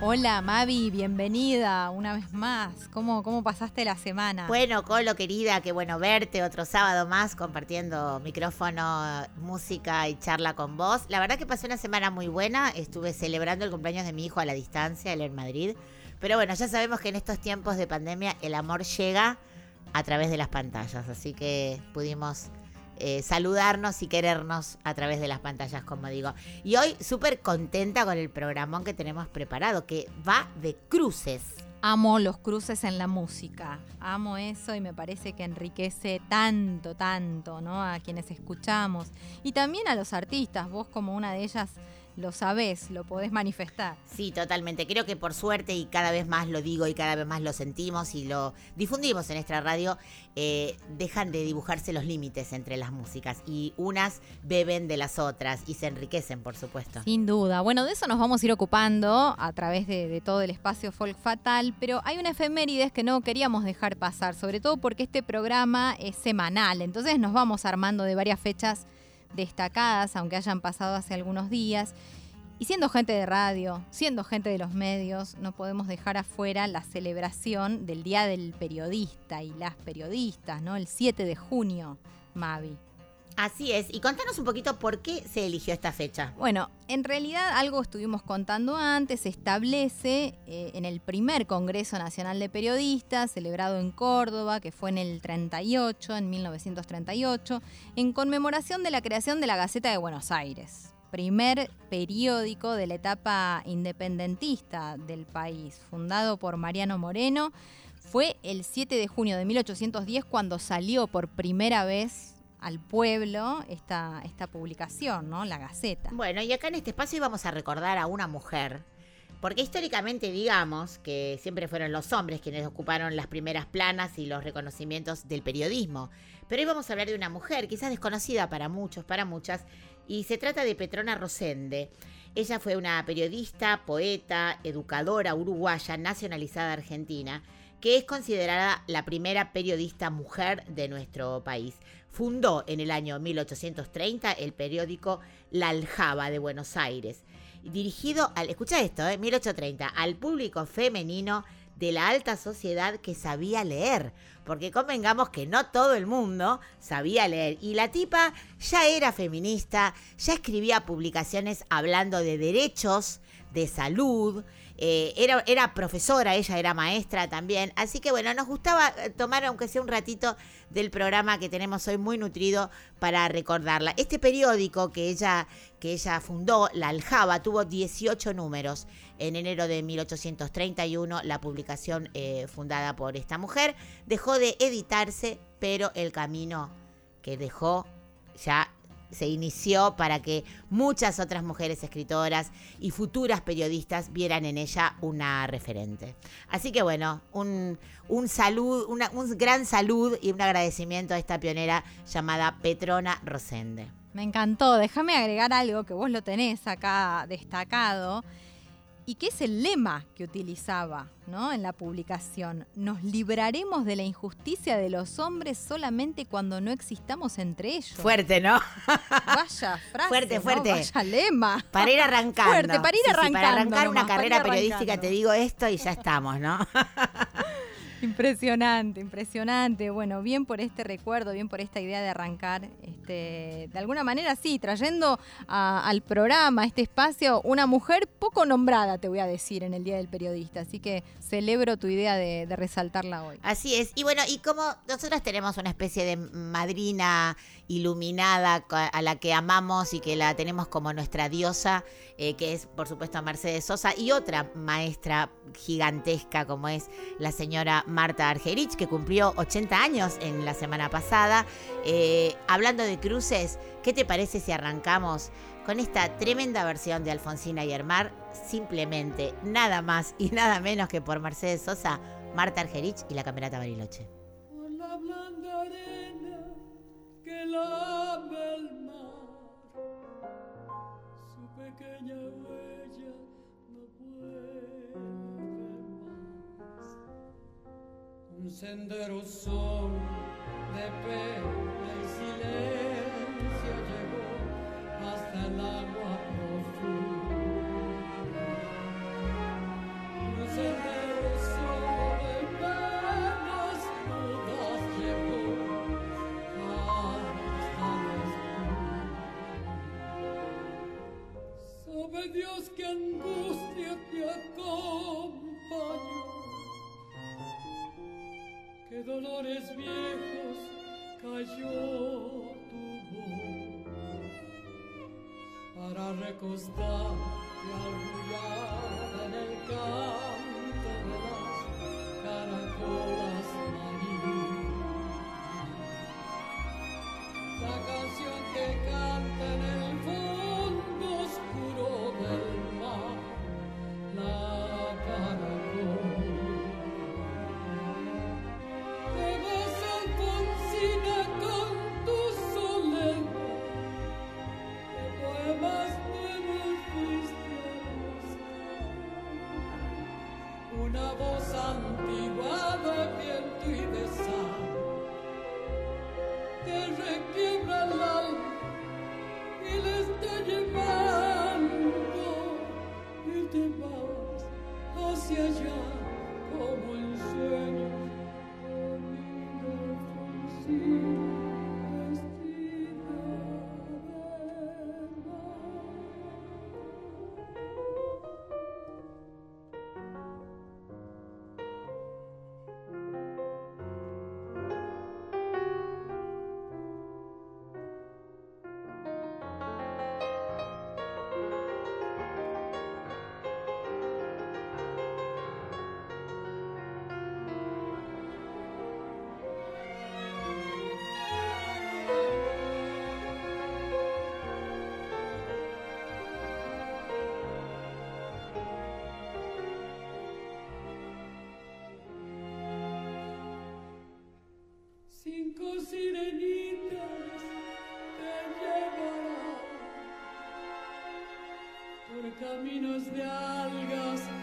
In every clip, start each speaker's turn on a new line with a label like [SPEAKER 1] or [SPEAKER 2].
[SPEAKER 1] Hola Mavi, bienvenida una vez más. ¿Cómo, cómo pasaste la semana?
[SPEAKER 2] Bueno, Colo, querida, qué bueno verte otro sábado más compartiendo micrófono, música y charla con vos. La verdad que pasé una semana muy buena. Estuve celebrando el cumpleaños de mi hijo a la distancia, él en Madrid. Pero bueno, ya sabemos que en estos tiempos de pandemia el amor llega a través de las pantallas. Así que pudimos eh, saludarnos y querernos a través de las pantallas, como digo. Y hoy súper contenta con el programón que tenemos preparado, que va de cruces.
[SPEAKER 1] Amo los cruces en la música. Amo eso y me parece que enriquece tanto, tanto, ¿no? A quienes escuchamos. Y también a los artistas. Vos como una de ellas lo sabés, lo podés manifestar.
[SPEAKER 2] Sí, totalmente. Creo que por suerte y cada vez más lo digo y cada vez más lo sentimos y lo difundimos en nuestra radio, eh, dejan de dibujarse los límites entre las músicas y unas beben de las otras y se enriquecen, por supuesto.
[SPEAKER 1] Sin duda. Bueno, de eso nos vamos a ir ocupando a través de, de todo el espacio Folk Fatal, pero hay una efemérides que no queríamos dejar pasar, sobre todo porque este programa es semanal, entonces nos vamos armando de varias fechas destacadas, aunque hayan pasado hace algunos días. Y siendo gente de radio, siendo gente de los medios, no podemos dejar afuera la celebración del Día del Periodista y las periodistas, ¿no? El 7 de junio, Mavi.
[SPEAKER 2] Así es. Y contanos un poquito por qué se eligió esta fecha.
[SPEAKER 1] Bueno, en realidad algo estuvimos contando antes, se establece eh, en el primer Congreso Nacional de Periodistas, celebrado en Córdoba, que fue en el 38, en 1938, en conmemoración de la creación de la Gaceta de Buenos Aires, primer periódico de la etapa independentista del país, fundado por Mariano Moreno. Fue el 7 de junio de 1810 cuando salió por primera vez al pueblo esta, esta publicación, ¿no? La Gaceta.
[SPEAKER 2] Bueno, y acá en este espacio íbamos a recordar a una mujer. Porque históricamente digamos que siempre fueron los hombres quienes ocuparon las primeras planas y los reconocimientos del periodismo. Pero hoy vamos a hablar de una mujer, quizás desconocida para muchos, para muchas, y se trata de Petrona Rosende. Ella fue una periodista, poeta, educadora uruguaya, nacionalizada argentina, que es considerada la primera periodista mujer de nuestro país. Fundó en el año 1830 el periódico La Aljaba de Buenos Aires, dirigido al, escucha esto, eh, 1830, al público femenino de la alta sociedad que sabía leer, porque convengamos que no todo el mundo sabía leer. Y la tipa ya era feminista, ya escribía publicaciones hablando de derechos, de salud, eh, era, era profesora, ella era maestra también. Así que bueno, nos gustaba eh, tomar, aunque sea un ratito, del programa que tenemos hoy muy nutrido para recordarla. Este periódico que ella, que ella fundó, La Aljaba, tuvo 18 números. En enero de 1831, la publicación eh, fundada por esta mujer dejó de editarse, pero el camino que dejó ya se inició para que muchas otras mujeres escritoras y futuras periodistas vieran en ella una referente. Así que bueno, un, un salud, un gran salud y un agradecimiento a esta pionera llamada Petrona Rosende.
[SPEAKER 1] Me encantó. Déjame agregar algo que vos lo tenés acá destacado y que es el lema que utilizaba ¿no? en la publicación. Nos libraremos de la injusticia de los hombres solamente cuando no existamos entre ellos.
[SPEAKER 2] Fuerte, ¿no?
[SPEAKER 1] Vaya frase.
[SPEAKER 2] Fuerte,
[SPEAKER 1] ¿no?
[SPEAKER 2] fuerte.
[SPEAKER 1] Vaya lema.
[SPEAKER 2] Para ir arrancando.
[SPEAKER 1] Fuerte, para ir
[SPEAKER 2] Sí, sí, para
[SPEAKER 1] arrancando
[SPEAKER 2] arrancar una
[SPEAKER 1] nomás,
[SPEAKER 2] carrera periodística
[SPEAKER 1] arrancando.
[SPEAKER 2] te digo esto y ya estamos, ¿no?
[SPEAKER 1] Impresionante, impresionante. Bueno, bien por este recuerdo, bien por esta idea de arrancar, este, de alguna manera sí, trayendo al programa, a este espacio, una mujer poco nombrada, te voy a decir, en el Día del Periodista. Así que celebro tu idea de, resaltarla hoy.
[SPEAKER 2] Así es. Y bueno, y como nosotros tenemos una especie de madrina iluminada a la que amamos y que la tenemos como nuestra diosa, eh, que es por supuesto Mercedes Sosa, y otra maestra gigantesca como es la señora Marta Argerich, que cumplió 80 años en la semana pasada. Eh, hablando de cruces, ¿qué te parece si arrancamos con esta tremenda versión de Alfonsina y Hermar? Simplemente, nada más y nada menos que por Mercedes Sosa, Marta Argerich y la Camerata Bariloche.
[SPEAKER 3] por la blanda arena que lame el mar. Su pequeña huella no vuelve más. Un sendero solo de pena y silencio llegó hasta el agua dolores viejos cayó tu voz para recostarte arrullada en el canto de las caracolas caminos de algas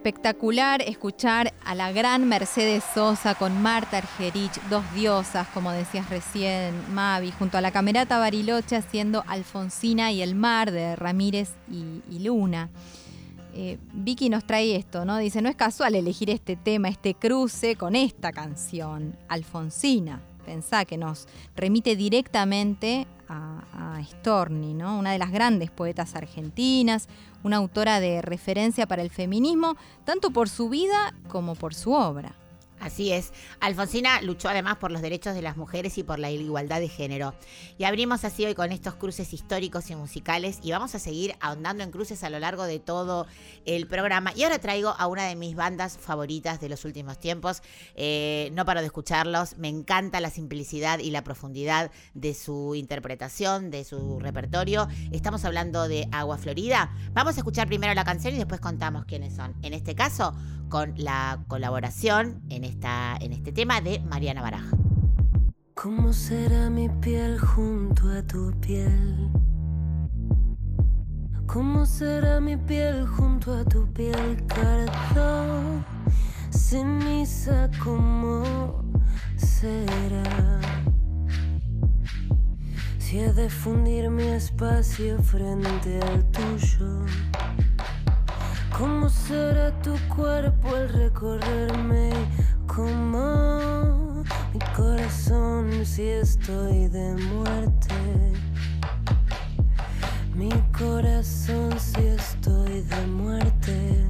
[SPEAKER 1] Espectacular escuchar a la gran Mercedes Sosa con Marta Argerich, dos diosas, como decías recién, Mavi, junto a la camerata Bariloche haciendo Alfonsina y el mar de Ramírez y, Luna. Eh, Vicky nos trae esto, ¿no? Dice, no es casual elegir este tema, este cruce con esta canción, Alfonsina. Pensá que nos remite directamente a, a Storni, ¿no? Una de las grandes poetas argentinas, una autora de referencia para el feminismo, tanto por su vida como por su obra.
[SPEAKER 2] Así es. Alfonsina luchó además por los derechos de las mujeres y por la igualdad de género. Y abrimos así hoy con estos cruces históricos y musicales y vamos a seguir ahondando en cruces a lo largo de todo el programa. Y ahora traigo a una de mis bandas favoritas de los últimos tiempos. Eh, no paro de escucharlos. Me encanta la simplicidad y la profundidad de su interpretación, de su repertorio. Estamos hablando de Agua Florida. Vamos a escuchar primero la canción y después contamos quiénes son. En este caso, con la colaboración en, esta, en este tema de Mariana Baraj.
[SPEAKER 4] ¿Cómo será mi piel junto a tu piel? ¿Cómo será mi piel junto a tu piel, cardo? Ceniza, ¿cómo será? Si he de fundir mi espacio frente al tuyo. ¿Cómo será tu cuerpo al recorrerme? ¿Cómo mi corazón si estoy de muerte? Mi corazón si estoy de muerte.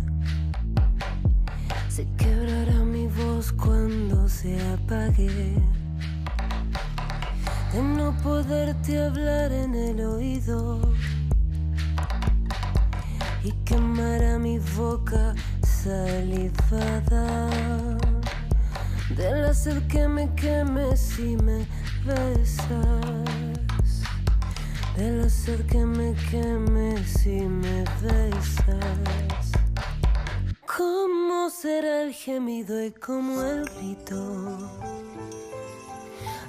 [SPEAKER 4] Se quebrará mi voz cuando se apague. De no poderte hablar en el oído mi boca salivada. De la sed que me queme si me besas. De la sed que me queme si me besas. Cómo será el gemido y cómo el grito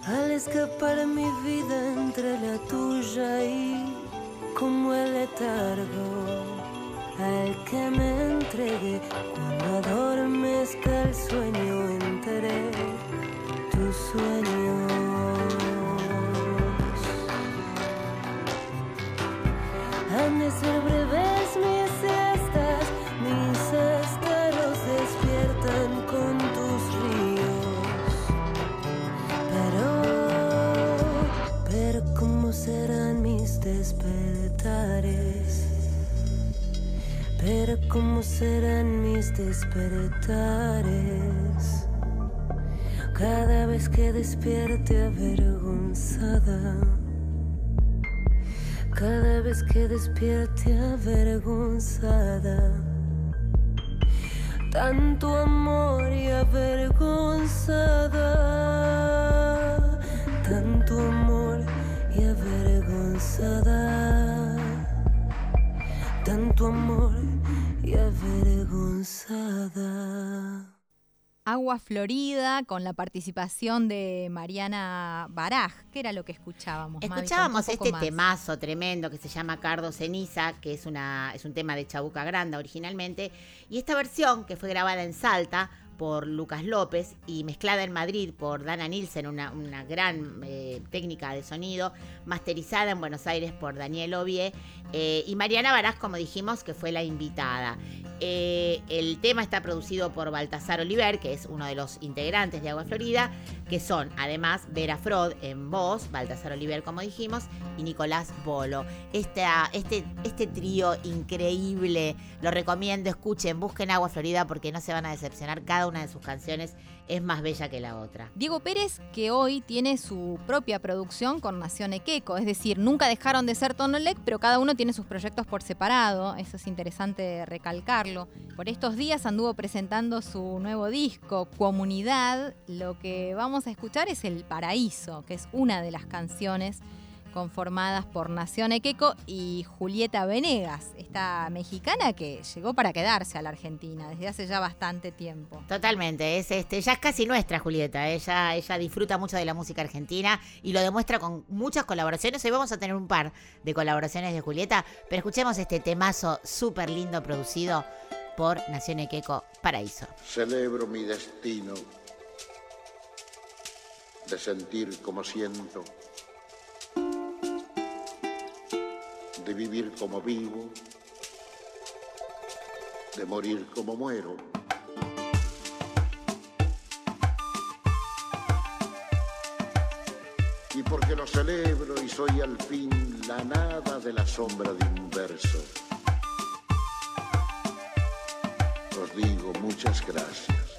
[SPEAKER 4] al escapar mi vida entre la tuya y como el letargo al que me entregué cuando adormezca el sueño entre tus sueños. Han de ser breves mis siestas, mis esteros despiertan con tus ríos. Pero, pero ¿cómo serán mis despertares? Pero ¿cómo serán mis despertares? Cada vez que despierte avergonzada. Cada vez que despierte avergonzada. Tanto amor y avergonzada. Tanto amor y avergonzada tanto amor y avergonzada.
[SPEAKER 1] Agua Florida con la participación de Mariana Baraj, que era lo que escuchábamos.
[SPEAKER 2] Escuchábamos este
[SPEAKER 1] más.
[SPEAKER 2] temazo tremendo que se llama Cardo Ceniza, que es, una, es un tema de Chabuca Granda originalmente, y esta versión que fue grabada en Salta por Lucas López y mezclada en Madrid por Dana Nielsen, una, una gran eh, técnica de sonido, masterizada en Buenos Aires por Daniel Ovie, eh, y Mariana Barás, como dijimos, que fue la invitada. Eh, el tema está producido por Baltasar Oliver, que es uno de los integrantes de Agua Florida, que son además Vera Frod en voz, Baltasar Oliver, como dijimos, y Nicolás Bolo. Esta- este, este trío increíble, lo recomiendo, escuchen, busquen Agua Florida porque no se van a decepcionar. Cada una de sus canciones es más bella que la otra.
[SPEAKER 1] Diego Pérez, que hoy tiene su propia producción con Nación Equeco, es decir, nunca dejaron de ser Tonolec, pero cada uno tiene sus proyectos por separado, eso es interesante recalcarlo. Por estos días anduvo presentando su nuevo disco, Comunidad, lo que vamos a escuchar es El Paraíso, que es una de las canciones conformadas por Nación Equeco y Julieta Venegas, esta mexicana que llegó para quedarse a la Argentina desde hace ya bastante tiempo.
[SPEAKER 2] Totalmente, es este, ya es casi nuestra Julieta, ella, ella disfruta mucho de la música argentina y lo demuestra con muchas colaboraciones. Hoy vamos a tener un par de colaboraciones de Julieta, pero escuchemos este temazo súper lindo producido por Nación Equeco Paraíso.
[SPEAKER 5] Celebro mi destino de sentir como siento, de vivir como vivo, de morir como muero. Y porque lo celebro y soy al fin la nada de la sombra de un verso. Os digo muchas gracias.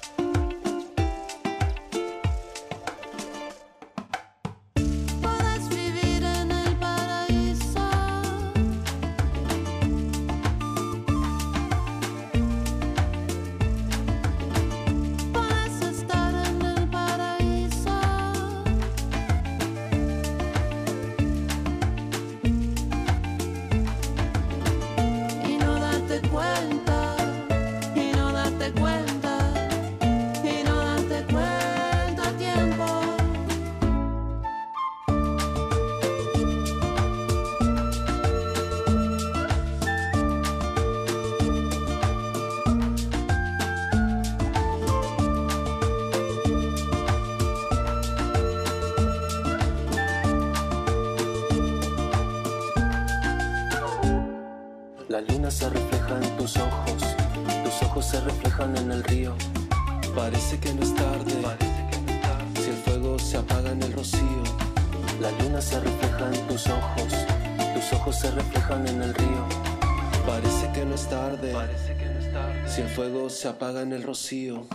[SPEAKER 6] Se apaga en el rocío.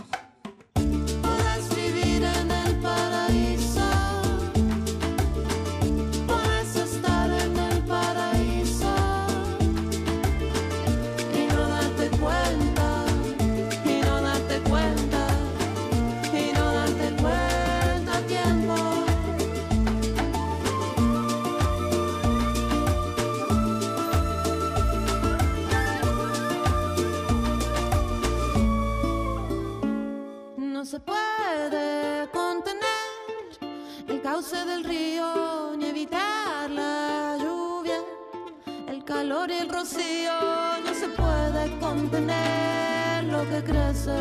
[SPEAKER 4] Puede contener el cauce del río ni evitar la lluvia, el calor y el rocío. No se puede contener lo que crece,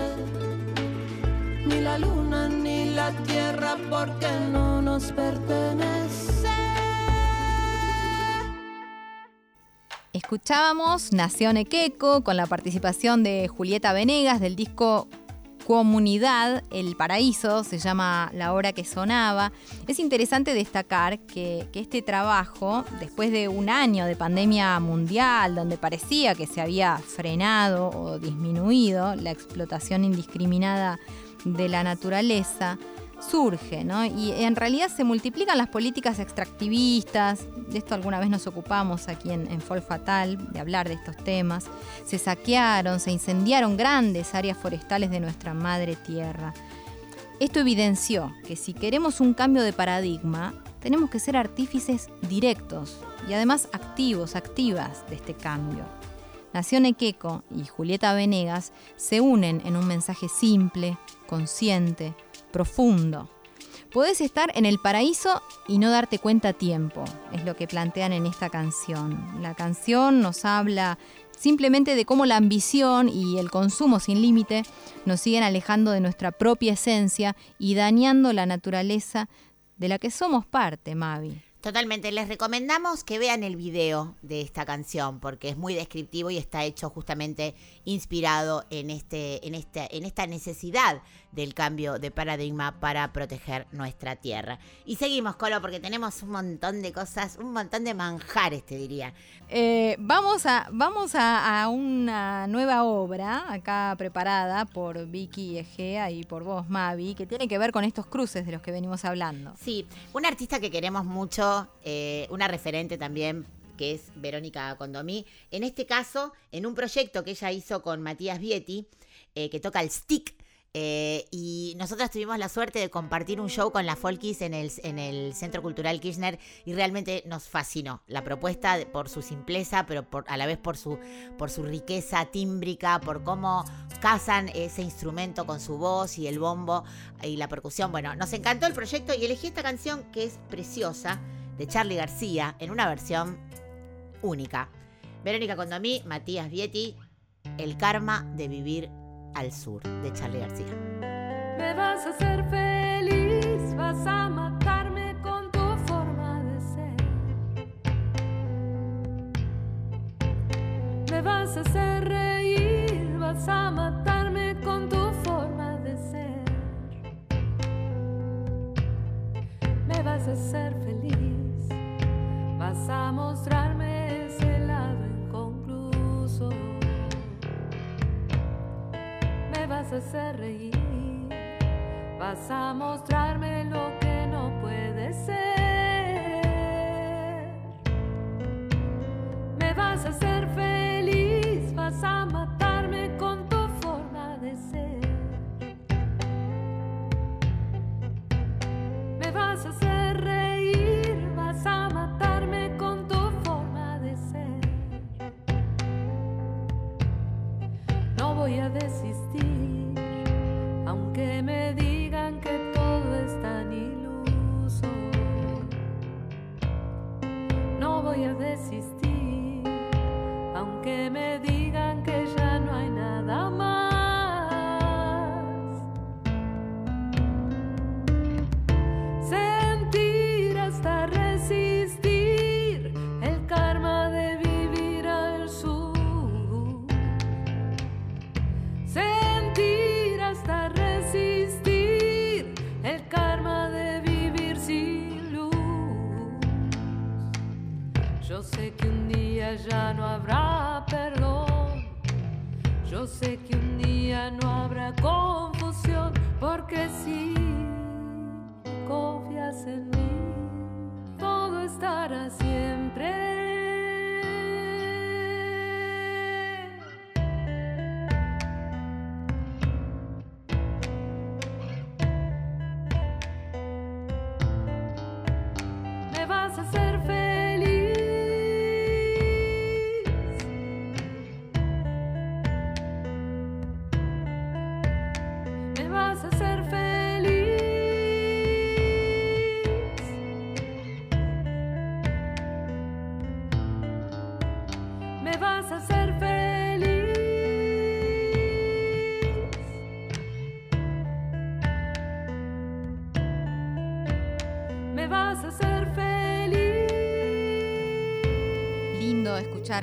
[SPEAKER 4] ni la luna ni la tierra, porque no nos pertenece.
[SPEAKER 1] Escuchábamos Nación Equeco con la participación de Julieta Venegas del disco Comunidad, El Paraíso, se llama la obra que sonaba. Es interesante destacar que, que este trabajo, después de un año de pandemia mundial, donde parecía que se había frenado o disminuido la explotación indiscriminada de la naturaleza, surge, ¿no? Y en realidad se multiplican las políticas extractivistas, de esto alguna vez nos ocupamos aquí en, en Fatal, de hablar de estos temas, se saquearon, se incendiaron grandes áreas forestales de nuestra madre tierra. Esto evidenció que si queremos un cambio de paradigma, tenemos que ser artífices directos y además activos, activas de este cambio. Nación Equeco y Julieta Venegas se unen en un mensaje simple, consciente, profundo. Podés estar en el paraíso y no darte cuenta a tiempo, es lo que plantean en esta canción. La canción nos habla simplemente de cómo la ambición y el consumo sin límite nos siguen alejando de nuestra propia esencia y dañando la naturaleza de la que somos parte, Mavi.
[SPEAKER 2] Totalmente, les recomendamos que vean el video de esta canción porque es muy descriptivo y está hecho justamente inspirado en este en este en esta necesidad del cambio de paradigma para proteger nuestra tierra. Y seguimos, Colo, porque tenemos un montón de cosas, un montón de manjares, te diría.
[SPEAKER 1] Eh, vamos a, vamos a, a una nueva obra acá preparada por Vicky Egea y por vos, Mavi, que tiene que ver con estos cruces de los que venimos hablando.
[SPEAKER 2] Sí, una artista que queremos mucho, eh, una referente también que es Verónica Condomí. En este caso, en un proyecto que ella hizo con Matías Vietti, eh, que toca el stick. Eh, y nosotros tuvimos la suerte de compartir un show con la Folkis en el, en el Centro Cultural Kirchner y realmente nos fascinó la propuesta por su simpleza, pero a la vez por su, por su riqueza tímbrica, por cómo casan ese instrumento con su voz y el bombo y la percusión. Bueno, nos encantó el proyecto y elegí esta canción que es preciosa de Charlie García en una versión única. Verónica Condomí, Matías Vietti, El karma de vivir al sur de Charlie García.
[SPEAKER 7] Me vas a hacer feliz, vas a matarme con tu forma de ser. Me vas a hacer reír,
[SPEAKER 8] vas a matarme con tu forma de ser. Me vas a hacer feliz, vas a mostrarme vas a hacer reír, vas a mostrarme lo que no puede ser. Me vas a hacer feliz, vas a matarme con tu forma de ser. Me vas a hacer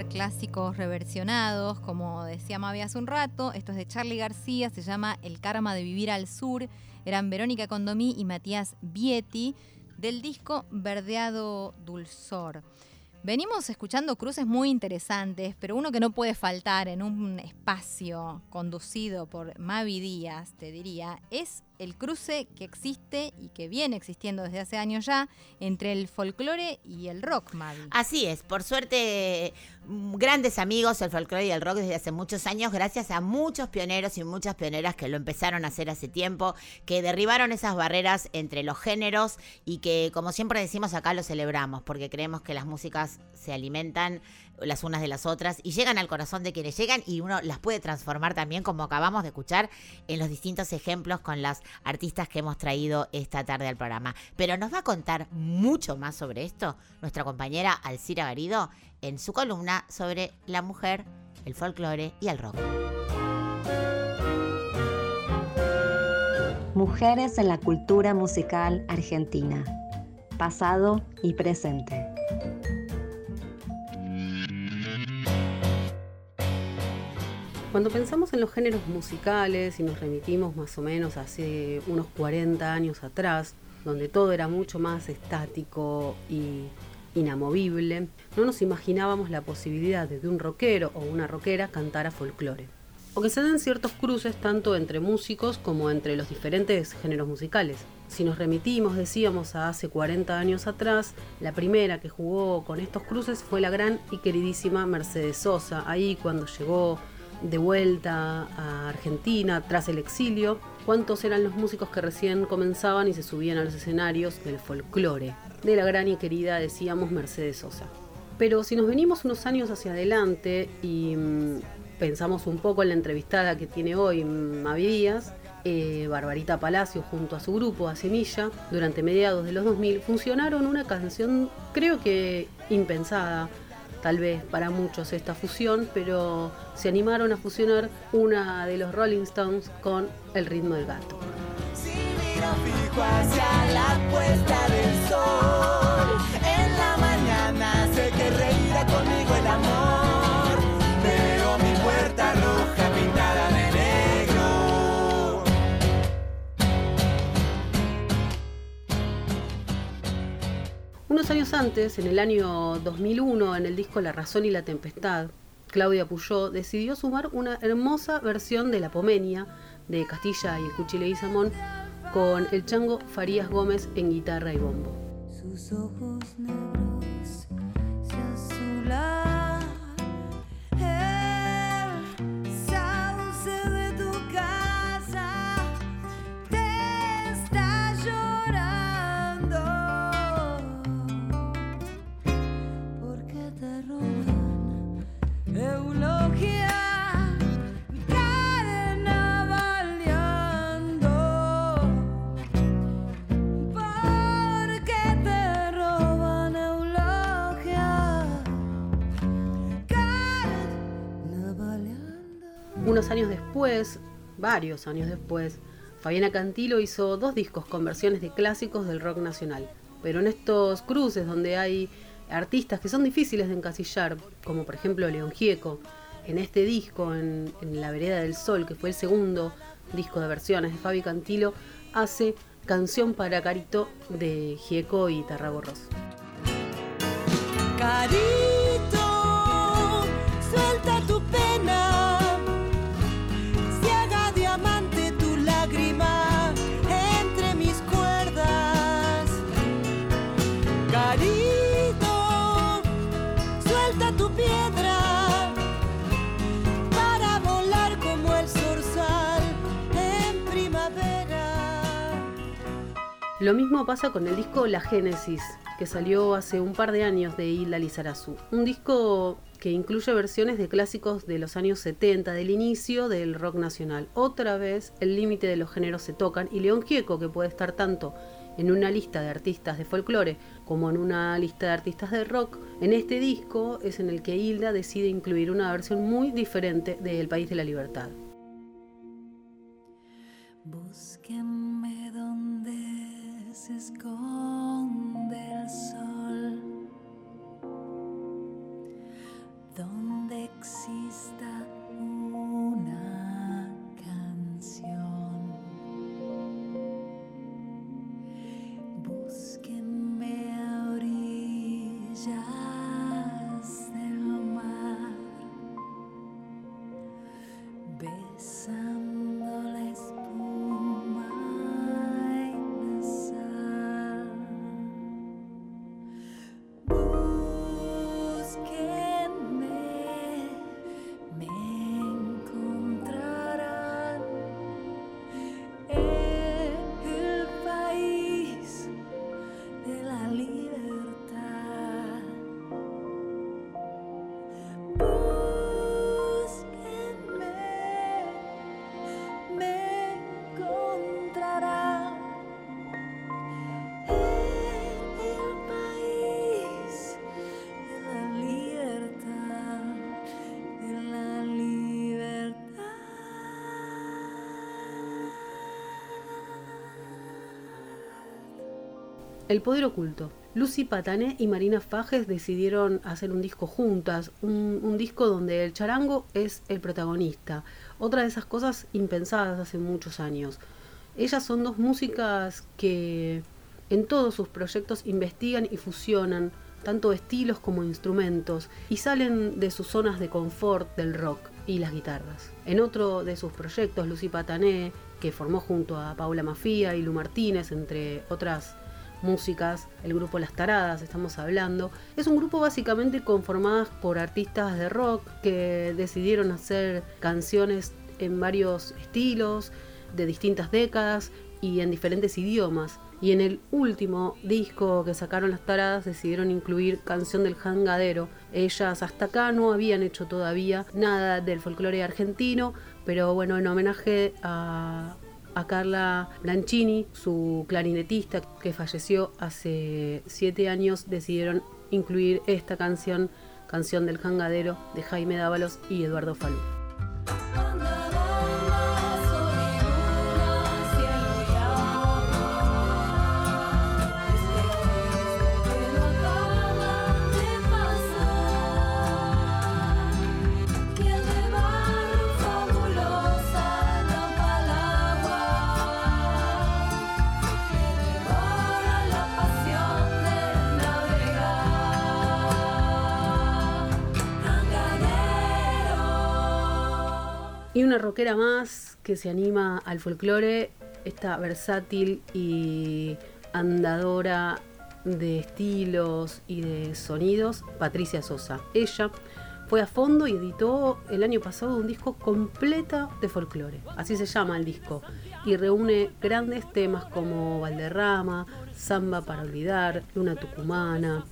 [SPEAKER 1] clásicos reversionados, como decía Mavi hace un rato. Esto es de Charlie García, se llama El karma de vivir al sur. Eran Verónica Condomí y Matías Vietti del disco Verdeado Dulzor. Venimos escuchando cruces muy interesantes, pero uno que no puede faltar en un espacio conducido por Mavi Díaz, te diría, es el cruce que existe y que viene existiendo desde hace años ya entre el folclore y el rock, Mavi.
[SPEAKER 2] Así es, por suerte, mm, grandes amigos el folclore y el rock desde hace muchos años, gracias a muchos pioneros y muchas pioneras que lo empezaron a hacer hace tiempo, que derribaron esas barreras entre los géneros y que, como siempre decimos acá, lo celebramos, porque creemos que las músicas se alimentan las unas de las otras y llegan al corazón de quienes llegan y uno las puede transformar también, como acabamos de escuchar en los distintos ejemplos con las artistas que hemos traído esta tarde al programa. Pero nos va a contar mucho más sobre esto nuestra compañera Alcira Garido en su columna sobre la mujer, el folclore y el rock.
[SPEAKER 9] Mujeres en la cultura musical argentina. Pasado y presente.
[SPEAKER 10] Cuando pensamos en los géneros musicales y nos remitimos más o menos hace unos 40 años atrás, donde todo era mucho más estático y inamovible, no nos imaginábamos la posibilidad de que un rockero o una rockera cantara folclore. O que se den ciertos cruces tanto entre músicos como entre los diferentes géneros musicales. Si nos remitimos, decíamos, a hace 40 años atrás, la primera que jugó con estos cruces fue la gran y queridísima Mercedes Sosa, ahí cuando llegó de vuelta a Argentina tras el exilio, cuántos eran los músicos que recién comenzaban y se subían a los escenarios del folclore, de la gran y querida, decíamos, Mercedes Sosa. Pero si nos venimos unos años hacia adelante y mm, pensamos un poco en la entrevistada que tiene hoy Mavi Díaz, eh, Barbarita Palacio junto a su grupo, a Semilla, durante mediados de los 2000, funcionaron una canción creo que impensada, tal vez para muchos esta fusión, pero se animaron a fusionar una de los Rolling Stones con el ritmo del gato. Años antes, en el año 2001, en el disco La razón y la tempestad, Claudia Puyó decidió sumar una hermosa versión de La Pomenia de Castilla y Cuchile y Samón con el chango Farías Gómez en guitarra y bombo.
[SPEAKER 7] Sus. Carnavaleando
[SPEAKER 10] Unos años después, varios años después, Fabiana Cantilo hizo dos discos con versiones de clásicos del rock nacional. Pero en estos cruces donde hay artistas que son difíciles de encasillar, como por ejemplo León Gieco, en este disco, en, en La Vereda del Sol, que fue el segundo disco de versiones de Fabi Cantilo, hace Canción para Carito de Gieco y Tarragorros.
[SPEAKER 7] Carito,
[SPEAKER 10] Lo mismo pasa con el disco La Génesis, que salió hace un par de años de Hilda Lizarazu. Un disco que incluye versiones de clásicos de los años 70, del inicio del rock nacional. Otra vez el límite de los géneros se tocan y León Gieco, que puede estar tanto en una lista de artistas de folclore como en una lista de artistas de rock, en este disco es en el que Hilda decide incluir una versión muy diferente de El País de la Libertad.
[SPEAKER 7] Se esconde el sol, donde exista El
[SPEAKER 10] Poder Oculto. Lucy Patané y Marina Fajes decidieron hacer un disco juntas, un, disco donde el charango es el protagonista. Otra de esas cosas impensadas hace muchos años. Ellas son dos músicas que en todos sus proyectos investigan y fusionan tanto estilos como instrumentos y salen de sus zonas de confort del rock y las guitarras. En otro de sus proyectos, Lucy Patané, que formó junto a Paula Mafía y Lu Martínez, entre otras músicas, el grupo Las Taradas, estamos hablando. Es un grupo básicamente conformado por artistas de rock que decidieron hacer canciones en varios estilos, de distintas décadas y en diferentes idiomas. Y en el último disco que sacaron Las Taradas decidieron incluir Canción del Jangadero. Ellas hasta acá no habían hecho todavía nada del folclore argentino, pero bueno, en homenaje a, a Carla Branchini, su clarinetista que falleció hace siete años, decidieron incluir esta canción, Canción del Jangadero, de Jaime Dávalos y Eduardo Falú. Y una rockera más que se anima al folclore, esta versátil y andadora de estilos y de sonidos, Patricia Sosa. Ella fue a fondo y editó el año pasado un disco completa de folclore. Así se llama el disco. Y reúne grandes temas como Valderrama, Samba para olvidar, Luna Tucumana,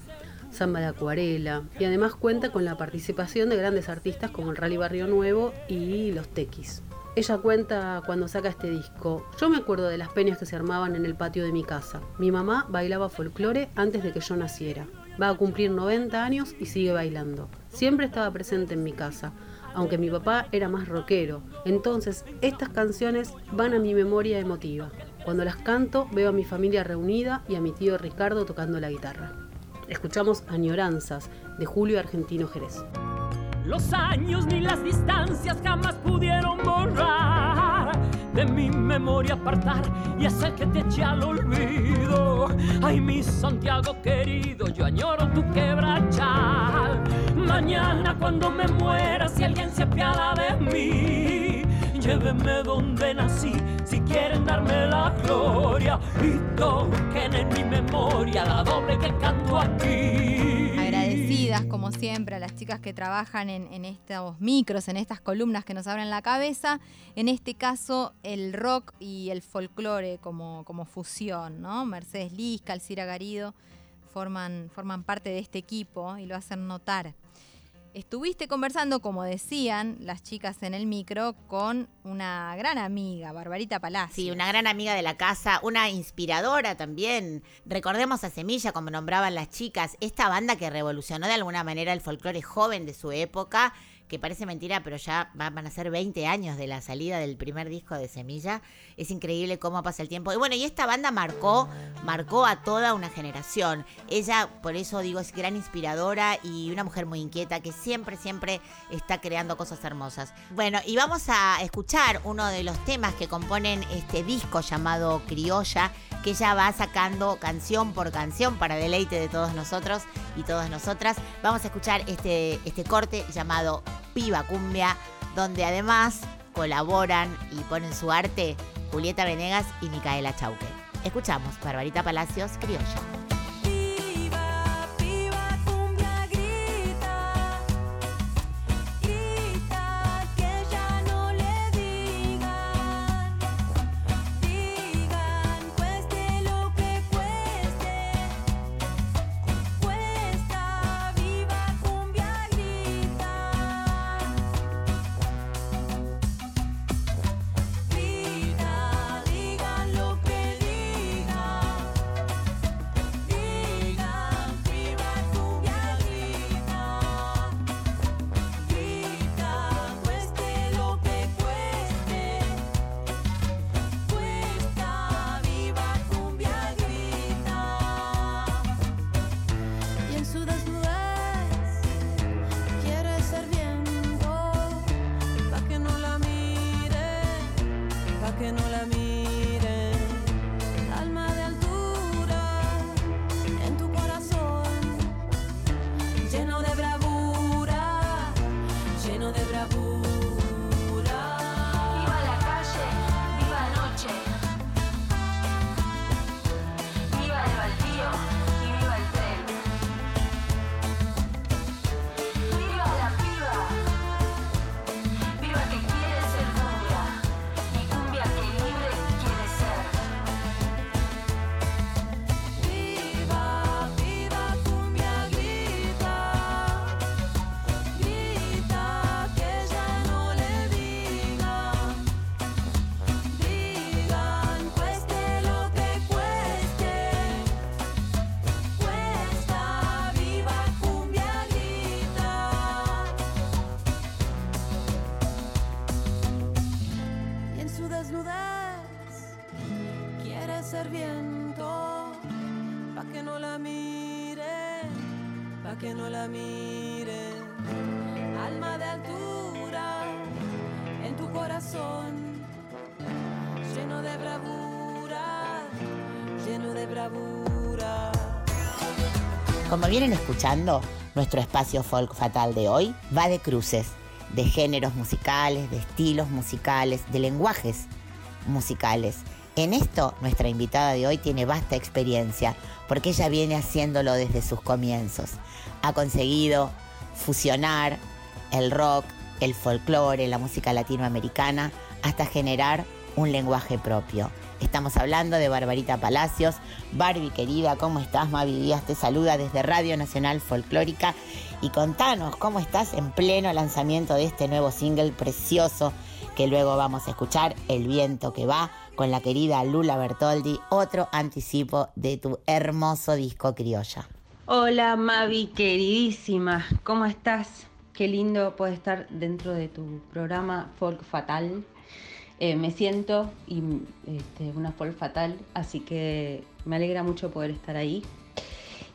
[SPEAKER 10] Samba de Acuarela. Y además cuenta con la participación de grandes artistas como el Rally Barrio Nuevo y los Tequis. Ella cuenta cuando saca este disco, yo me acuerdo de las peñas que se armaban en el patio de mi casa. Mi mamá bailaba folclore antes de que yo naciera. Va a cumplir 90 años y sigue bailando. Siempre estaba presente en mi casa, aunque mi papá era más rockero. Entonces, estas canciones van a mi memoria emotiva. Cuando las canto, veo a mi familia reunida y a mi tío Ricardo tocando la guitarra. Escuchamos Añoranzas de Julio Argentino Jerez.
[SPEAKER 3] Los años ni las distancias jamás pudieron borrar de mi memoria apartar y hacer que te eche al olvido. Ay, mi Santiago querido, yo añoro tu quebrachal. Mañana cuando me muera, si alguien se apiada de mí, llévenme donde nací, si quieren darme la gloria y toquen en mi memoria la doble que canto aquí.
[SPEAKER 1] Agradecidas, como siempre, a las chicas que trabajan en, estos micros, en estas columnas que nos abren la cabeza. En este caso, el rock y el folclore como, como fusión, ¿no? Mercedes Lisca, Alcira Garido forman, forman parte de este equipo y lo hacen notar. Estuviste conversando, como decían las chicas en el micro, con una gran amiga, Barbarita Palacio.
[SPEAKER 2] Sí, una gran amiga de la casa, una inspiradora también. Recordemos a Semilla, como nombraban las chicas, esta banda que revolucionó de alguna manera el folclore joven de su época, que parece mentira, pero ya va- van a ser 20 años de la salida del primer disco de Semilla. Es increíble cómo pasa el tiempo. Y bueno, y esta banda marcó, marcó a toda una generación. Ella, por eso digo, es gran inspiradora y una mujer muy inquieta que siempre, siempre está creando cosas hermosas. Bueno, y vamos a escuchar uno de los temas que componen este disco llamado Criolla, que ella va sacando canción por canción para deleite de todos nosotros y todas nosotras. Vamos a escuchar este, este corte llamado Piba Cumbia, donde además colaboran y ponen su arte Julieta Venegas y Micaela Chauque. Escuchamos Barbarita Palacios Criolla.
[SPEAKER 7] Lleno de bravura.
[SPEAKER 2] Vienen escuchando, nuestro espacio folk fatal de hoy va de cruces. de géneros musicales, de estilos musicales, de lenguajes musicales. En esto nuestra invitada de hoy tiene vasta experiencia porque ella viene haciéndolo desde sus comienzos. Ha conseguido fusionar el rock, el folclore, la música latinoamericana hasta generar un lenguaje propio. Estamos hablando de Barbarita Palacios. Barbie querida, ¿cómo estás? Mavi Díaz te saluda desde Radio Nacional Folclórica y contanos cómo estás en pleno lanzamiento de este nuevo single precioso que luego vamos a escuchar, El viento que va, con la querida Lula Bertoldi, otro anticipo de tu hermoso disco criolla.
[SPEAKER 11] Hola Mavi, queridísima, ¿cómo estás? Qué lindo poder estar dentro de tu programa Folk Fatal. Eh, me siento y, este, una folk fatal, así que me alegra mucho poder estar ahí.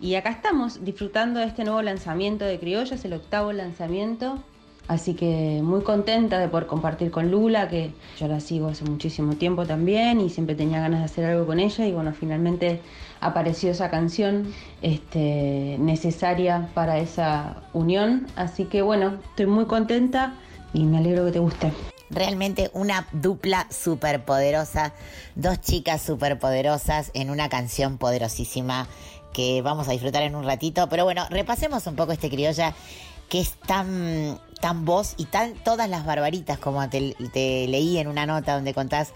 [SPEAKER 11] Y acá estamos disfrutando de este nuevo lanzamiento de Criollas, el octavo lanzamiento. Así que muy contenta de poder compartir con Lula, que yo la sigo hace muchísimo tiempo también y siempre tenía ganas de hacer algo con ella. Y bueno, finalmente apareció esa canción este, necesaria para esa unión. Así que bueno, estoy muy contenta y me alegro que te guste.
[SPEAKER 2] Realmente una dupla súper poderosa, dos chicas súper poderosas en una canción poderosísima que vamos a disfrutar en un ratito. Pero bueno, repasemos un poco este criolla que es tan, tan voz y tan todas las barbaritas, como te, te leí en una nota donde contás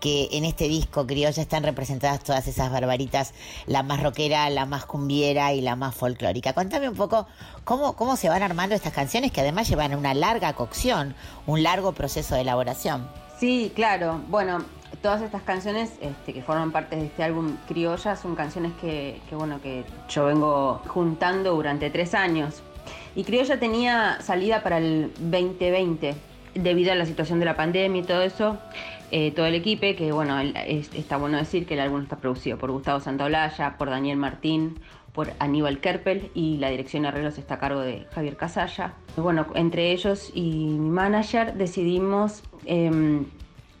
[SPEAKER 2] que en este disco criolla están representadas todas esas barbaritas, la más rockera, la más cumbiera y la más folclórica. Contame un poco cómo, cómo se van armando estas canciones que además llevan una larga cocción, un largo proceso de elaboración.
[SPEAKER 11] Sí, claro. Bueno, todas estas canciones este, que forman parte de este álbum Criolla son canciones que, que, bueno, que yo vengo juntando durante tres años. Y Criolla tenía salida para el 2020 debido a la situación de la pandemia y todo eso. Eh, todo el equipo, que bueno, está bueno decir que el álbum está producido por Gustavo Santaolalla, por Daniel Martín, por Aníbal Kerpel y la dirección de arreglos está a cargo de Javier Casalla. Bueno, entre ellos y mi manager decidimos em,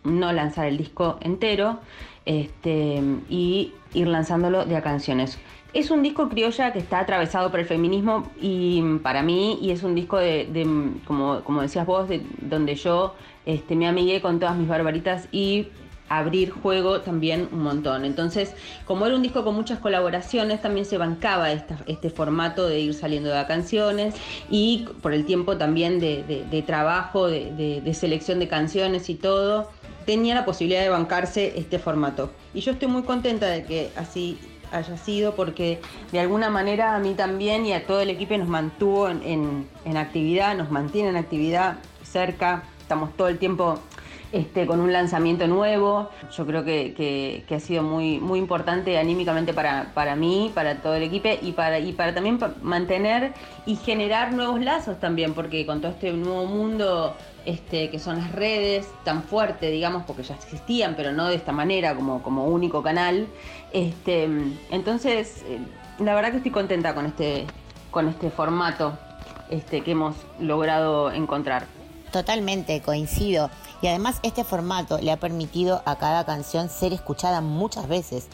[SPEAKER 11] no lanzar el disco entero este, y ir lanzándolo de a canciones. Es un disco criolla que está atravesado por el feminismo y mm, para mí, y es un disco de, mm, como, decías vos, de, donde yo este, me amigué con todas mis barbaritas y abrir juego también un montón. Entonces, como era un disco con muchas colaboraciones, también se bancaba este formato de ir saliendo de canciones y por el tiempo también de, de- de trabajo, de- de selección de canciones y todo, tenía la posibilidad de bancarse este formato. Y yo estoy muy contenta de que así haya sido porque de alguna manera a mí también y a todo el equipo nos mantuvo en, en- actividad, nos mantiene en actividad cerca, estamos todo el tiempo este, con un lanzamiento nuevo. Yo creo que, que- que ha sido muy, muy importante anímicamente para, para mí, para todo el equipo y para, y para también mantener y generar nuevos lazos también, porque con todo este nuevo mundo este, que son las redes tan fuerte, digamos, porque ya existían, pero no de esta manera como, como único canal. Este, entonces, eh, la verdad que estoy contenta con este, con este formato este, que hemos logrado encontrar.
[SPEAKER 2] Totalmente, coincido. Y además este formato le ha permitido a cada canción ser escuchada muchas veces.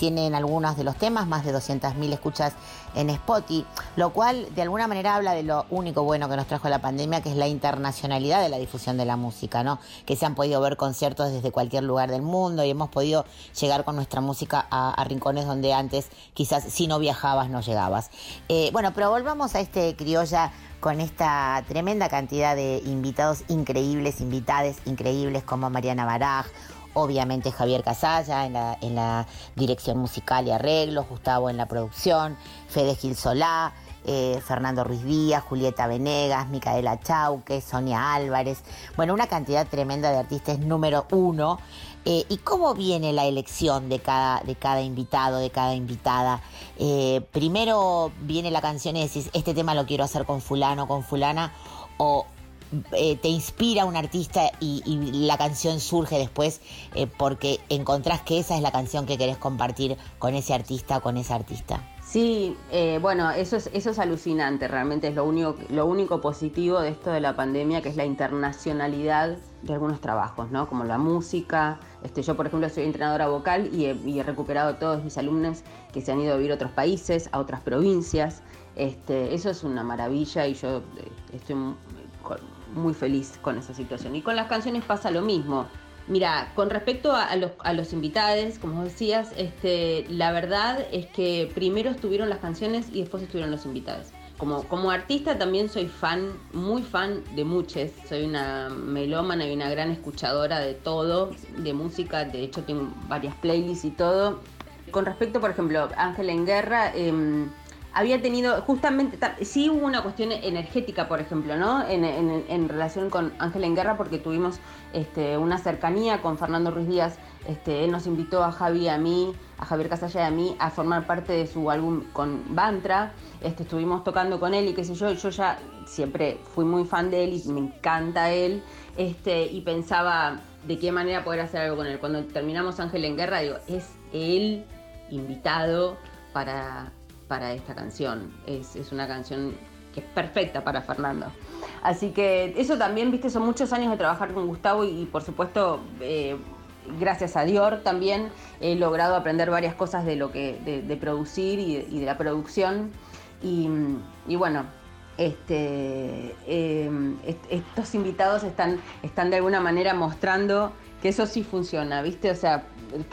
[SPEAKER 2] Tienen algunos de los temas más de 200.000 escuchas en Spotify, lo cual de alguna manera habla de lo único bueno que nos trajo la pandemia, que es la internacionalidad de la difusión de la música, ¿no? Que se han podido ver conciertos desde cualquier lugar del mundo y hemos podido llegar con nuestra música a, rincones donde antes quizás si no viajabas no llegabas. Eh, bueno, pero volvamos a este criolla con esta tremenda cantidad de invitados increíbles, invitades increíbles como Mariana Baraj, obviamente Javier Casalla en la, en la dirección musical y arreglos, Gustavo en la producción, Fede Gil Solá, eh, Fernando Ruiz Díaz, Julieta Venegas, Micaela Chauque, Sonia Álvarez, bueno, una cantidad tremenda de artistas número uno. Eh, ¿Y cómo viene la elección de cada, de cada invitado, de cada invitada? Eh, primero viene la canción y decís, este tema lo quiero hacer con fulano, con fulana, o eh, te inspira un artista y, la canción surge después eh, porque encontrás que esa es la canción que querés compartir con ese artista o con esa artista.
[SPEAKER 11] Sí, eh, bueno, eso es, eso es alucinante, realmente es lo único, lo único positivo de esto de la pandemia, que es la internacionalidad de algunos trabajos, ¿no? Como la música. Este, yo, por ejemplo, soy entrenadora vocal y he, recuperado a todos mis alumnos que se han ido a vivir a otros países, a otras provincias. Este, eso es una maravilla y yo estoy muy feliz con esa situación. Y con las canciones pasa lo mismo. Mira, con respecto a, los, invitados, como decías, este, la verdad es que primero estuvieron las canciones y después estuvieron los invitados. Como, como artista también soy fan, muy fan de muchos. Soy una melómana y una gran escuchadora de todo, de música. De hecho, tengo varias playlists y todo. Con respecto, por ejemplo, Ángel en Guerra, em, había tenido justamente, ta- sí hubo una cuestión energética, por ejemplo, ¿no? En, relación con Ángel en Guerra, porque tuvimos este, una cercanía con Fernando Ruiz Díaz. Este, él nos invitó a Javi a mí, a Javier Casalla y a mí, a formar parte de su álbum con Bantra. Este, estuvimos tocando con él y qué sé yo, yo ya siempre fui muy fan de él y me encanta él. Y pensaba de qué manera poder hacer algo con él. Cuando terminamos Ángel en Guerra, digo, es él invitado para, para esta canción. Es, es una canción que es perfecta para Fernando. Así que eso también, viste, son muchos años de trabajar con Gustavo y, por supuesto, eh, gracias a Dior también he logrado aprender varias cosas de lo que, de, producir y de, la producción. Y, y bueno, este, est- estos invitados están, están de alguna manera mostrando que eso sí funciona, ¿viste? O sea,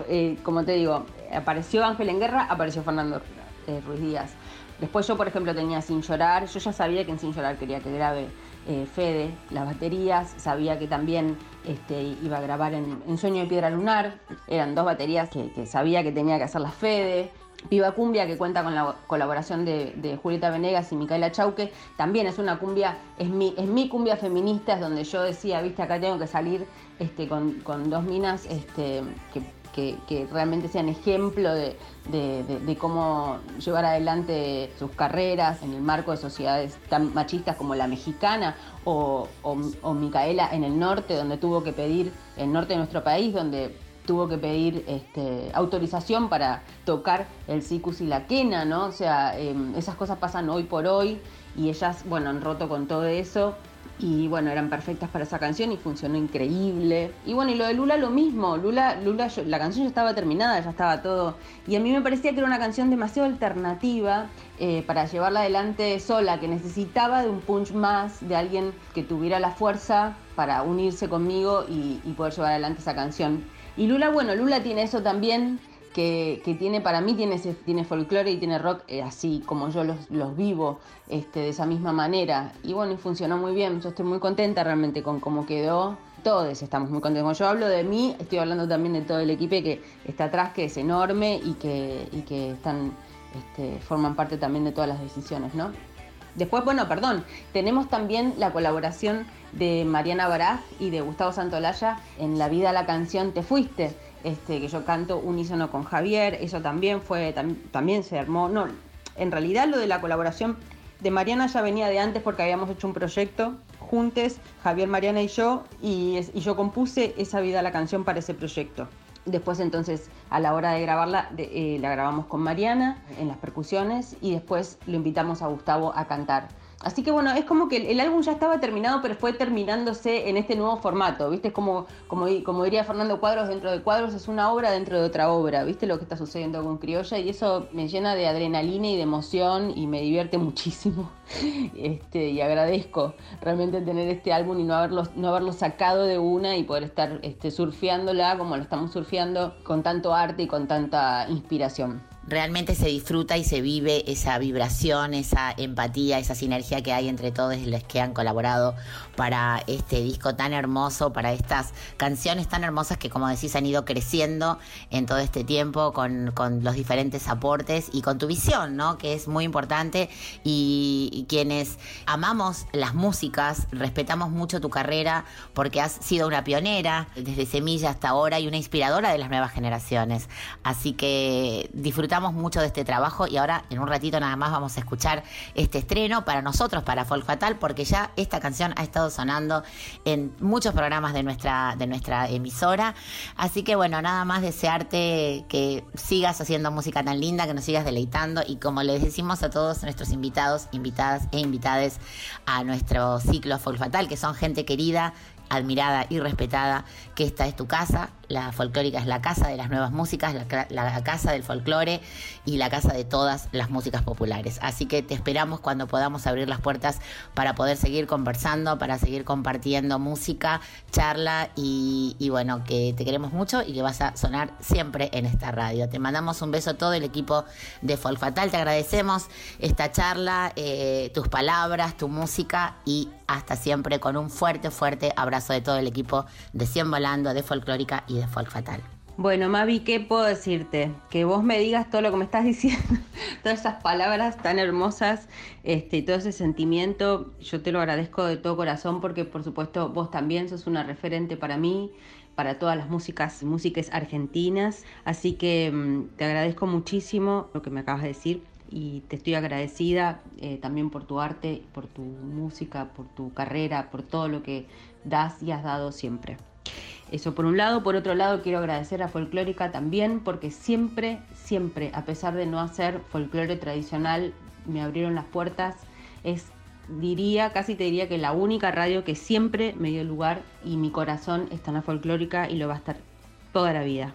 [SPEAKER 11] eh, como te digo, apareció Ángel en Guerra, apareció Fernando eh, Ruiz Díaz. Después yo, por ejemplo, tenía Sin Llorar, yo ya sabía que en Sin Llorar quería que grabe eh, Fede las baterías, sabía que también este, iba a grabar en, Sueño de Piedra Lunar, eran dos baterías que, sabía que tenía que hacerlas Fede. Viva Cumbia, que cuenta con la colaboración de, Julieta Venegas y Micaela Chauque, también es una cumbia, es mi, es mi cumbia feminista, es donde yo decía, viste, acá tengo que salir este, con, con dos minas este, que, que- realmente sean ejemplo de, de- cómo llevar adelante sus carreras en el marco de sociedades tan machistas como la mexicana o, o- Micaela en el norte, donde tuvo que pedir, el norte de nuestro país, donde tuvo que pedir este, autorización para tocar el cicus y la quena, ¿no? O sea, em, esas cosas pasan hoy por hoy y ellas, bueno, han roto con todo eso y bueno, eran perfectas para esa canción y funcionó increíble. Y bueno, y lo de Lula lo mismo, Lula, Lula, la canción ya estaba terminada, ya estaba todo. Y a mí me parecía que era una canción demasiado alternativa eh, para llevarla adelante sola, que necesitaba de un punch más, de alguien que tuviera la fuerza para unirse conmigo y, y poder llevar adelante esa canción. Y Lula, bueno, Lula tiene eso también, que, tiene para mí, tiene, tiene folclore y tiene rock eh, así como yo los, los vivo, este, de esa misma manera. Y bueno, y funcionó muy bien, yo estoy muy contenta realmente con cómo quedó. Todos estamos muy contentos. Cuando yo hablo de mí, estoy hablando también de todo el equipo que está atrás, que es enorme y que, y que están, este, forman parte también de todas las decisiones, ¿no? Después, bueno, perdón, tenemos también la colaboración de Mariana Baraz y de Gustavo Santolaya en La vida la canción Te fuiste, este, que yo canto unísono con Javier, eso también fue, tam- también se armó, no, en realidad lo de la colaboración de Mariana ya venía de antes porque habíamos hecho un proyecto juntos, Javier, Mariana y yo, y, y yo compuse esa vida la canción para ese proyecto. Después entonces a la hora de grabarla eh, la grabamos con Mariana en las percusiones y después lo invitamos a Gustavo a cantar. Así que bueno, es como que el, álbum ya estaba terminado, pero fue terminándose en este nuevo formato, ¿viste? Como, como diría Fernando Cuadros, dentro de Cuadros es una obra dentro de otra obra, ¿viste? Lo que está sucediendo con Criolla y eso me llena de adrenalina y de emoción y me divierte muchísimo. Este, y agradezco realmente tener este álbum y no haberlo, no haberlo sacado de una y poder estar este, surfeándola como lo estamos surfeando con tanto arte y con tanta inspiración.
[SPEAKER 2] Realmente se disfruta y se vive esa vibración, esa empatía, esa sinergia que hay entre todos los que han colaborado para este disco tan hermoso, para estas canciones tan hermosas que como decís han ido creciendo en todo este tiempo con, los diferentes aportes y con tu visión, ¿no? Que es muy importante y, y quienes amamos las músicas, respetamos mucho tu carrera porque has sido una pionera desde semilla hasta ahora y una inspiradora de las nuevas generaciones. Así que disfrutamos mucho de este trabajo y ahora en un ratito nada más vamos a escuchar este estreno para nosotros, para Folk Fatal, porque ya esta canción ha estado sonando en muchos programas de nuestra, de nuestra emisora. Así que bueno, nada más desearte que sigas haciendo música tan linda, que nos sigas deleitando y como les decimos a todos nuestros invitados, invitadas e invitades a nuestro ciclo Folk Fatal, que son gente querida admirada y respetada que esta es tu casa. La folclórica es la casa de las nuevas músicas, la, casa del folclore y la casa de todas las músicas populares. Así que te esperamos cuando podamos abrir las puertas para poder seguir conversando, para seguir compartiendo música, charla y, y bueno, que te queremos mucho y que vas a sonar siempre en esta radio. Te mandamos un beso a todo el equipo de Folk Fatal, te agradecemos esta charla, eh, tus palabras, tu música y hasta siempre con un fuerte, fuerte abrazo de todo el equipo de 100 Volando, de Folclórica y de Folk Fatal.
[SPEAKER 11] Bueno, Mavi, ¿qué puedo decirte? Que vos me digas todo lo que me estás diciendo, todas esas palabras tan hermosas, este, todo ese sentimiento, yo te lo agradezco de todo corazón porque por supuesto vos también sos una referente para mí, para todas las músicas, músicas argentinas, así que mm, te agradezco muchísimo lo que me acabas de decir y te estoy agradecida eh, también por tu arte, por tu música, por tu carrera, por todo lo que das y has dado siempre. Eso por un lado. Por otro lado, quiero agradecer a Folclórica también porque siempre, siempre, a pesar de no hacer folclore tradicional, me abrieron las puertas. Es, diría, casi te diría que la única radio que siempre me dio lugar y mi corazón está en la Folclórica y lo va a estar toda la vida.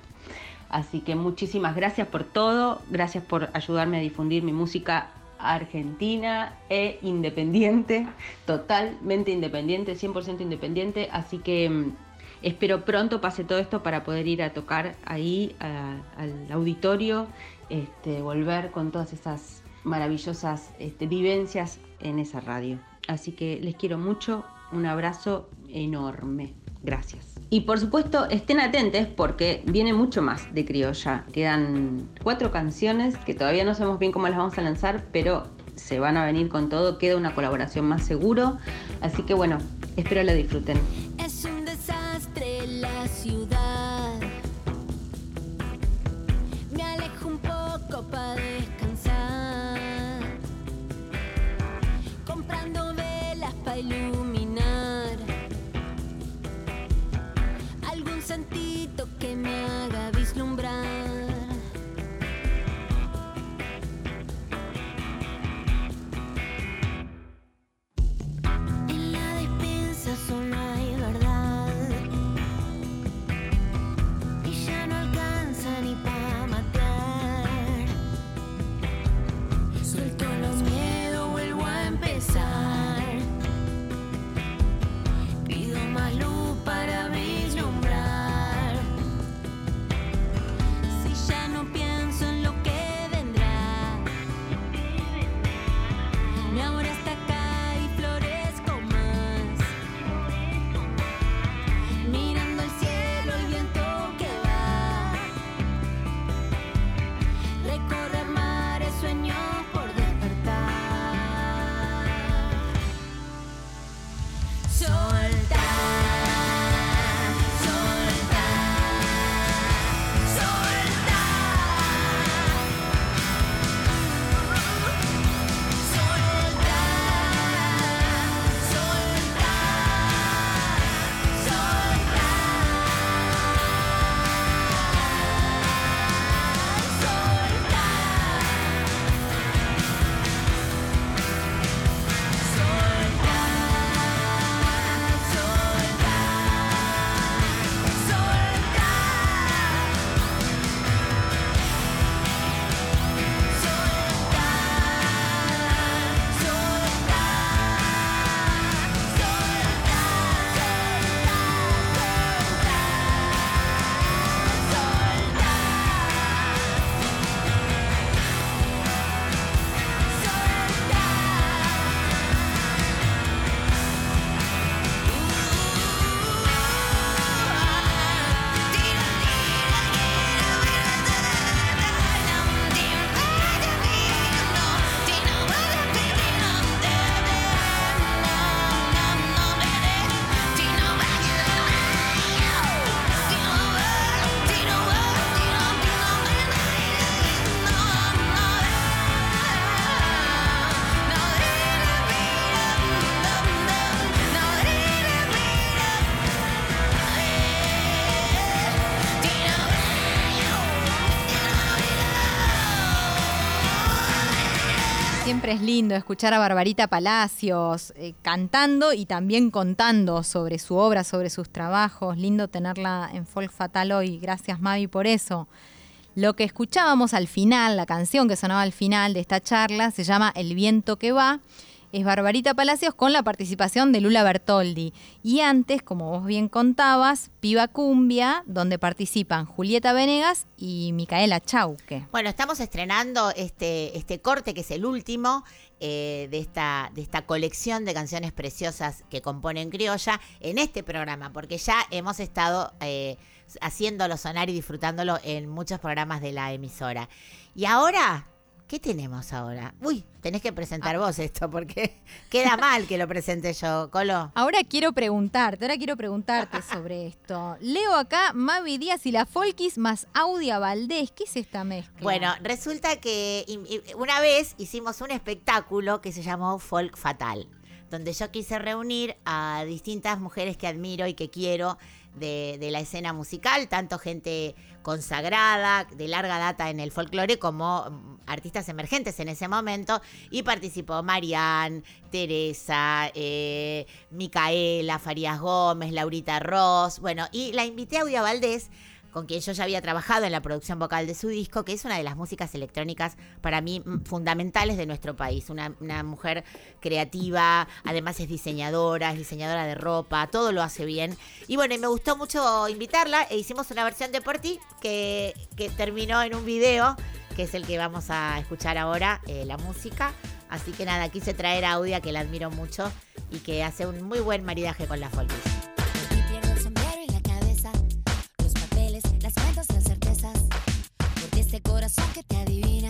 [SPEAKER 11] Así que muchísimas gracias por todo, gracias por ayudarme a difundir mi música argentina e independiente, totalmente independiente, 100% independiente, así que mm, espero pronto pase todo esto para poder ir a tocar ahí al auditorio, este, volver con todas esas maravillosas este, vivencias en esa radio. Así que les quiero mucho, un abrazo enorme. Gracias. Y por supuesto, estén atentos porque viene mucho más de criolla. Quedan cuatro canciones que todavía no sabemos bien cómo las vamos a lanzar, pero se van a venir con todo. Queda una colaboración más seguro. Así que bueno, espero la disfruten.
[SPEAKER 7] Es un desastre la ciudad.
[SPEAKER 1] Es lindo escuchar a Barbarita Palacios eh, cantando y también contando sobre su obra, sobre sus trabajos. Lindo tenerla en Folk Fatal hoy. Gracias Mavi por eso. Lo que escuchábamos al final, la canción que sonaba al final de esta charla, se llama El viento que va. Es Barbarita Palacios con la participación de Lula Bertoldi. Y antes, como vos bien contabas, Piba Cumbia, donde participan Julieta Venegas y Micaela Chauque.
[SPEAKER 2] Bueno, estamos estrenando este, este corte que es el último eh, de, esta, de esta colección de canciones preciosas que componen Criolla en este programa, porque ya hemos estado eh, haciéndolo sonar y disfrutándolo en muchos programas de la emisora. Y ahora, ¿qué tenemos ahora? Uy, tenés que presentar vos esto, porque queda mal que lo presente yo, Colo.
[SPEAKER 1] Ahora quiero preguntarte, ahora quiero preguntarte sobre esto. Leo acá Mavi Díaz y la Folkis más Audia Valdés. ¿Qué es esta mezcla?
[SPEAKER 2] Bueno, resulta que una vez hicimos un espectáculo que se llamó Folk Fatal, donde yo quise reunir a distintas mujeres que admiro y que quiero de, la escena musical, tanto gente consagrada, de larga data en el folclore, como mm, artistas emergentes en ese momento. Y participó Marianne, Teresa, eh, Micaela, Farías Gómez, Laurita Ross. Bueno, y la invité a Audia Valdés con quien yo ya había trabajado en la producción vocal de su disco, que es una de las músicas electrónicas para mí mm, fundamentales de nuestro país. Una, mujer creativa, además es diseñadora, es diseñadora de ropa, todo lo hace bien. Y bueno, me gustó mucho invitarla e hicimos una versión de por ti que, terminó en un video, que es el que vamos a escuchar ahora, eh, la música. Así que nada, quise traer a Audia, que la admiro mucho y que hace un muy buen maridaje con la folkis.
[SPEAKER 12] Corazón que te adivina,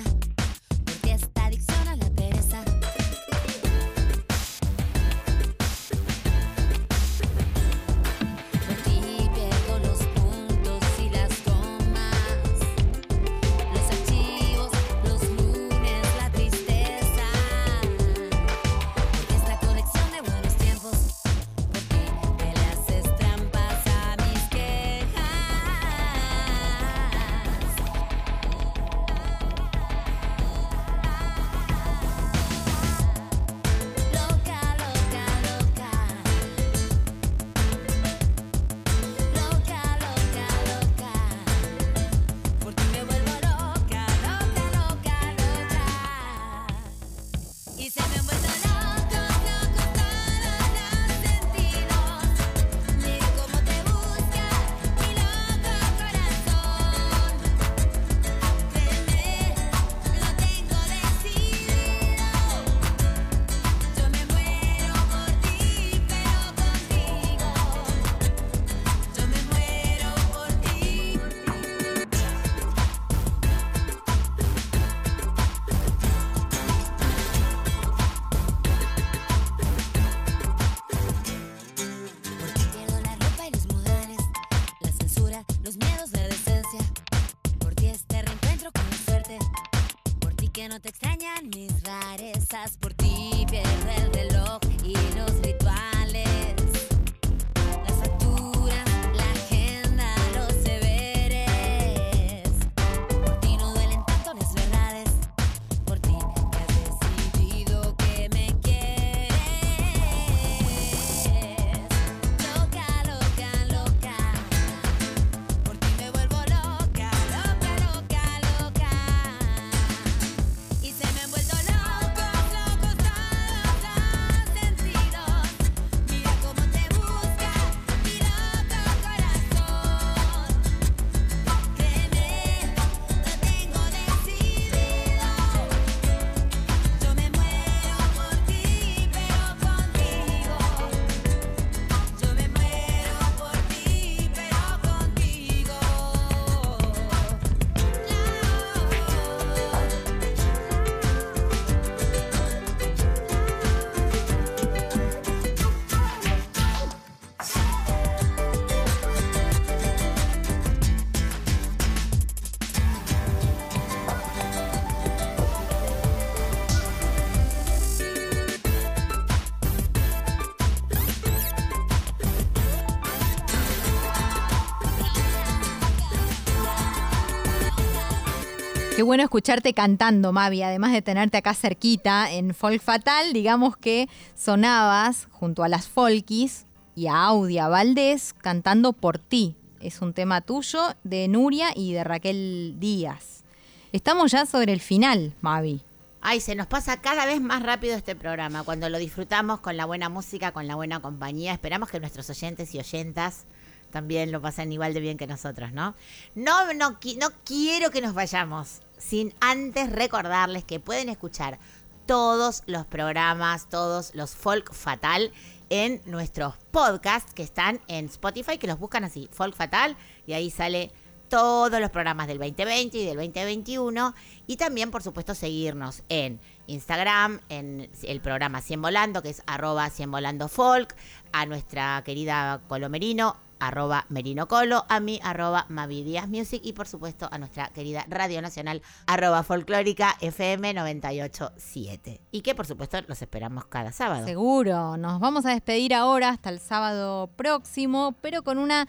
[SPEAKER 1] Qué bueno escucharte cantando, Mavi, además de tenerte acá cerquita en Folk Fatal, digamos que sonabas junto a las Folkis y a Audia Valdés cantando por ti. Es un tema tuyo de Nuria y de Raquel Díaz. Estamos ya sobre el final, Mavi.
[SPEAKER 2] Ay, se nos pasa cada vez más rápido este programa, cuando lo disfrutamos con la buena música, con la buena compañía. Esperamos que nuestros oyentes y oyentas también lo pasen igual de bien que nosotros, ¿no? No, no, no quiero que nos vayamos sin antes recordarles que pueden escuchar todos los programas, todos los Folk Fatal en nuestros podcasts que están en Spotify, que los buscan así, Folk Fatal, y ahí sale todos los programas del 2020 y del 2021 y también por supuesto seguirnos en Instagram, en el programa 100 Volando, que es arroba 100 Volando Folk, a nuestra querida Colomerino, arroba Merino Colo, a mí, arroba Mavi Díaz Music y por supuesto a nuestra querida Radio Nacional, arroba Folclórica FM 987. Y que por supuesto los esperamos cada sábado.
[SPEAKER 1] Seguro, nos vamos a despedir ahora hasta el sábado próximo, pero con una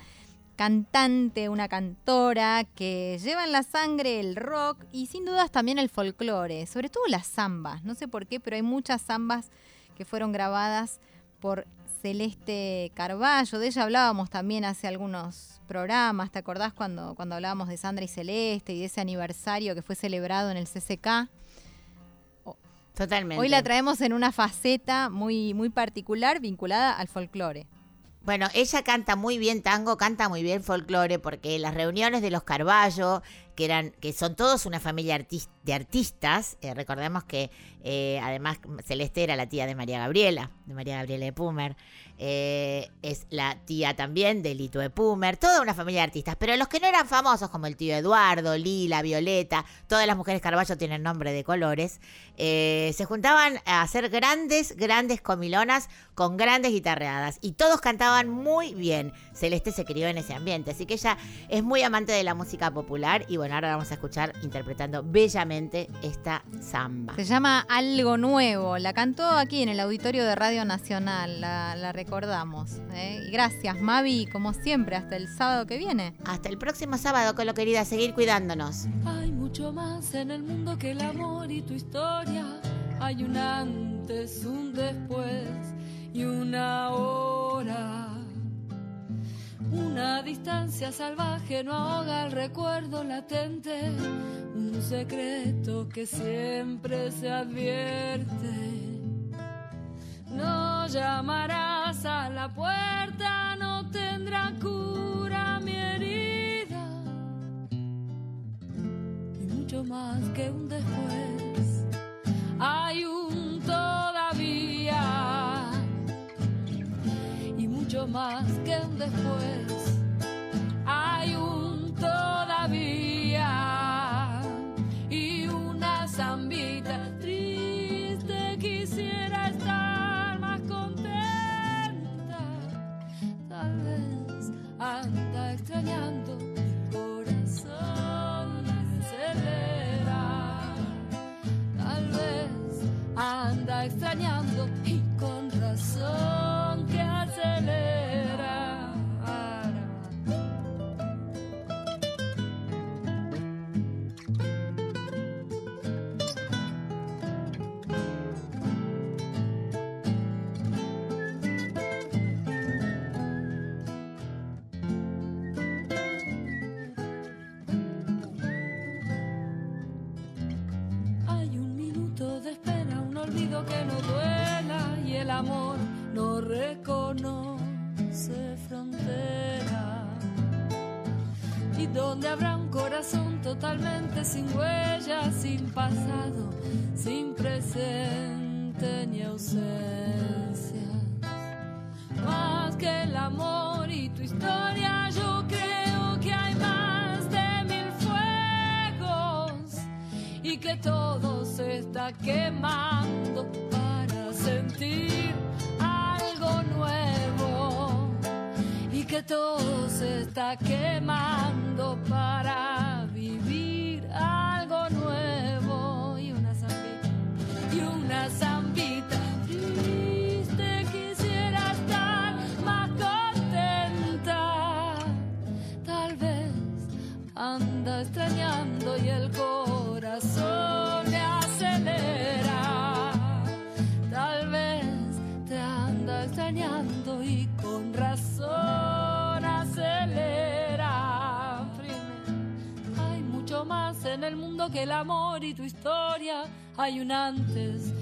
[SPEAKER 1] cantante, una cantora que lleva en la sangre el rock y sin dudas también el folclore, sobre todo las zambas. No sé por qué, pero hay muchas zambas que fueron grabadas por Celeste Carballo. De ella hablábamos también hace algunos programas. ¿Te acordás cuando, cuando hablábamos de Sandra y Celeste y de ese aniversario que fue celebrado en el CCK?
[SPEAKER 2] Totalmente.
[SPEAKER 1] Hoy la traemos en una faceta muy, muy particular vinculada al folclore.
[SPEAKER 2] Bueno, ella canta muy bien tango, canta muy bien folclore, porque las reuniones de los Carballo, que eran, que son todos una familia de artistas, eh, recordemos que eh, además Celeste era la tía de María Gabriela, de María Gabriela de Pumer, eh, es la tía también de Lito de Pumer, toda una familia de artistas, pero los que no eran famosos, como el tío Eduardo, Lila, Violeta, todas las mujeres Carballo tienen nombre de colores, se juntaban a hacer grandes, grandes comilonas con grandes guitarreadas. Y todos cantaban muy bien. Celeste se crió en ese ambiente, así que ella es muy amante de la música popular bueno, ahora vamos a escuchar interpretando bellamente esta samba.
[SPEAKER 1] Se llama Algo Nuevo. La cantó aquí en el auditorio de Radio Nacional. La, la recordamos. ¿eh? Y gracias, Mavi, como siempre, hasta el sábado que viene.
[SPEAKER 2] Hasta el próximo sábado, Colo querida, seguir cuidándonos.
[SPEAKER 8] Hay mucho más en el mundo que el amor y tu historia. Hay un antes, un después y una hora. Una distancia salvaje no ahoga el recuerdo latente. Un secreto que siempre se advierte. No llamarás a la puerta, no tendrá cura mi herida y mucho más que un después. Hay un todavía más que un después. Hay un todavía y una zambita sin pasado, sin presente ni ausencias. Más que el amor y tu historia, yo creo que hay más de mil fuegos y que todo se está quemando para sentir algo nuevo y que todo se está quemando Hay un antes,